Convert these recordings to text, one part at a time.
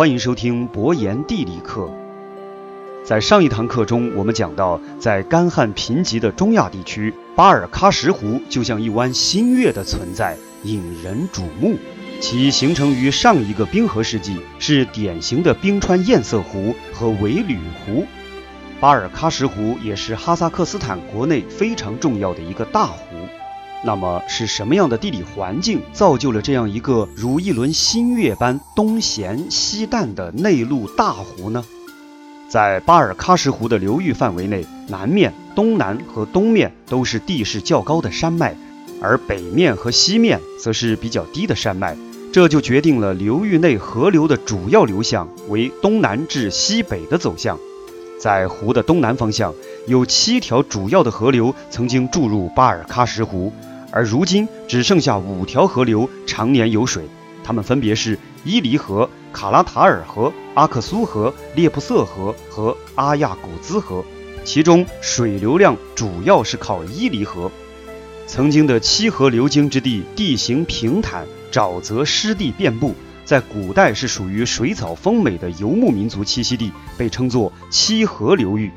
欢迎收听博言地理课。在上一堂课中，我们讲到，在干旱贫瘠的中亚地区，巴尔喀什湖就像一湾新月的存在，引人瞩目。其形成于上一个冰河世纪，是典型的冰川堰塞湖和围铝湖。巴尔喀什湖也是哈萨克斯坦国内非常重要的一个大湖。那么是什么样的地理环境造就了这样一个如一轮新月般东咸西淡的内陆大湖呢？在巴尔喀什湖的流域范围内，南面、东南和东面都是地势较高的山脉，而北面和西面则是比较低的山脉，这就决定了流域内河流的主要流向为东南至西北的走向。在湖的东南方向，有七条主要的河流曾经注入巴尔喀什湖。而如今只剩下五条河流常年有水，它们分别是伊犁河、卡拉塔尔河、阿克苏河、列布瑟河和阿亚古兹河。其中水流量主要是靠伊犁河。曾经的七河流经之地，地形平坦，沼泽湿地遍布，在古代是属于水草丰美的游牧民族栖息地，被称作七河流域。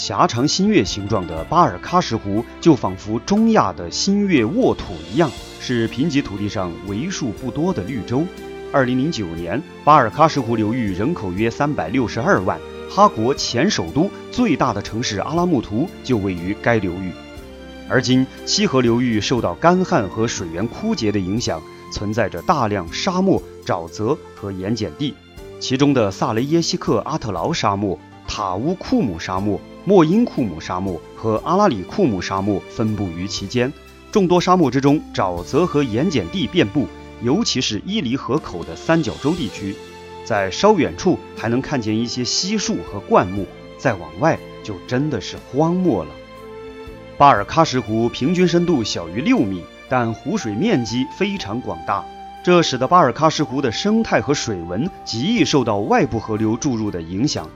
狭长新月形状的巴尔喀什湖，就仿佛中亚的新月沃土一样，是贫瘠土地上为数不多的绿洲。二零零九年，巴尔喀什湖流域人口约三百六十二万，哈国前首都、最大的城市阿拉木图就位于该流域。而今，西河流域受到干旱和水源枯竭的影响，存在着大量沙漠、沼泽和盐碱地，其中的萨雷耶西克阿特劳沙漠、塔乌库姆沙漠。莫因库姆沙漠和阿拉里库姆沙漠分布于其间，众多沙漠之中，沼泽和盐碱地遍布，尤其是伊犁河口的三角洲地区，在稍远处还能看见一些稀树和灌木，再往外就真的是荒漠了。巴尔喀什湖平均深度小于六米，但湖水面积非常广大，这使得巴尔喀什湖的生态和水文极易受到外部河流注入的影响。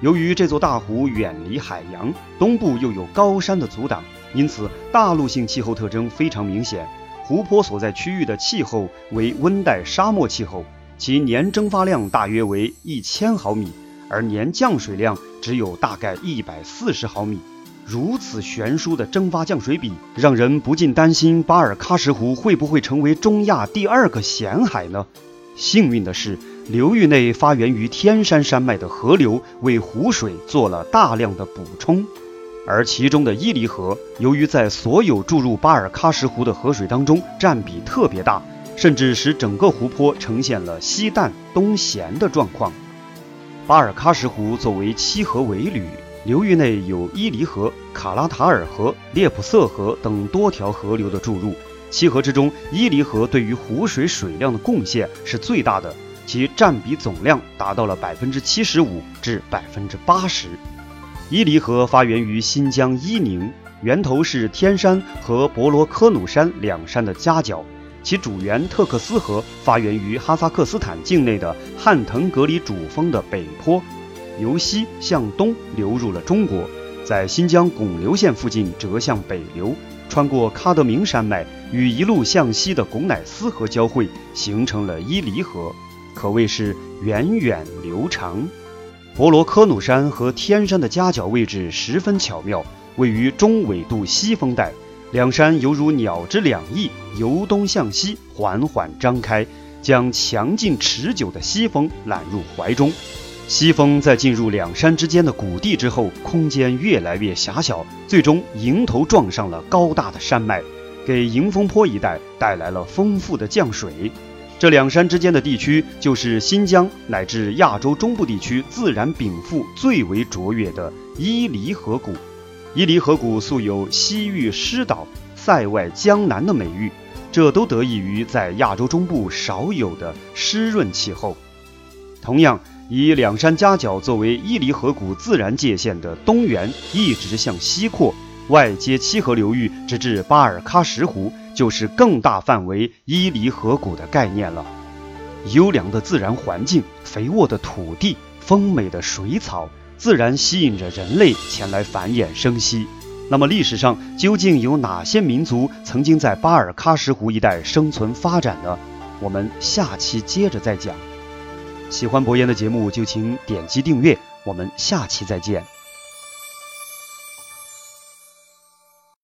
由于这座大湖远离海洋，东部又有高山的阻挡，因此大陆性气候特征非常明显。湖泊所在区域的气候为温带沙漠气候，其年蒸发量大约为一千毫米，而年降水量只有大概一百四十毫米。如此悬殊的蒸发降水比，让人不禁担心巴尔喀什湖会不会成为中亚第二个咸海呢？幸运的是。流域内发源于天山山脉的河流为湖水做了大量的补充，而其中的伊犁河由于在所有注入巴尔喀什湖的河水当中占比特别大，甚至使整个湖泊呈现了西淡东咸的状况。巴尔喀什湖作为七河尾吕，流域内有伊犁河、卡拉塔尔河、列普瑟河等多条河流的注入。七河之中，伊犁河对于湖水水量的贡献是最大的。其占比总量达到了百分之七十五至百分之八十。伊犁河发源于新疆伊宁，源头是天山和博罗科努山两山的夹角。其主源特克斯河发源于哈萨克斯坦境内的汉腾格里主峰的北坡，由西向东流入了中国，在新疆巩留县附近折向北流，穿过喀德明山脉，与一路向西的巩乃斯河交汇，形成了伊犁河。可谓是源远流长，博罗科努山和天山的夹角位置十分巧妙，位于中纬度西风带，两山犹如鸟之两翼，由东向西缓缓张开，将强劲持久的西风揽入怀中。西风在进入两山之间的谷地之后，空间越来越狭小，最终迎头撞上了高大的山脉，给迎风坡一带带来了丰富的降水。这两山之间的地区，就是新疆乃至亚洲中部地区自然禀赋最为卓越的伊犁河谷。伊犁河谷素有“西域狮岛，塞外江南”的美誉，这都得益于在亚洲中部少有的湿润气候。同样，以两山夹角作为伊犁河谷自然界限的东缘，一直向西扩，外接七河流域，直至巴尔喀什湖。就是更大范围伊犁河谷的概念了。优良的自然环境、肥沃的土地、丰美的水草，自然吸引着人类前来繁衍生息。那么，历史上究竟有哪些民族曾经在巴尔喀什湖一带生存发展呢？我们下期接着再讲。喜欢博言的节目就请点击订阅，我们下期再见。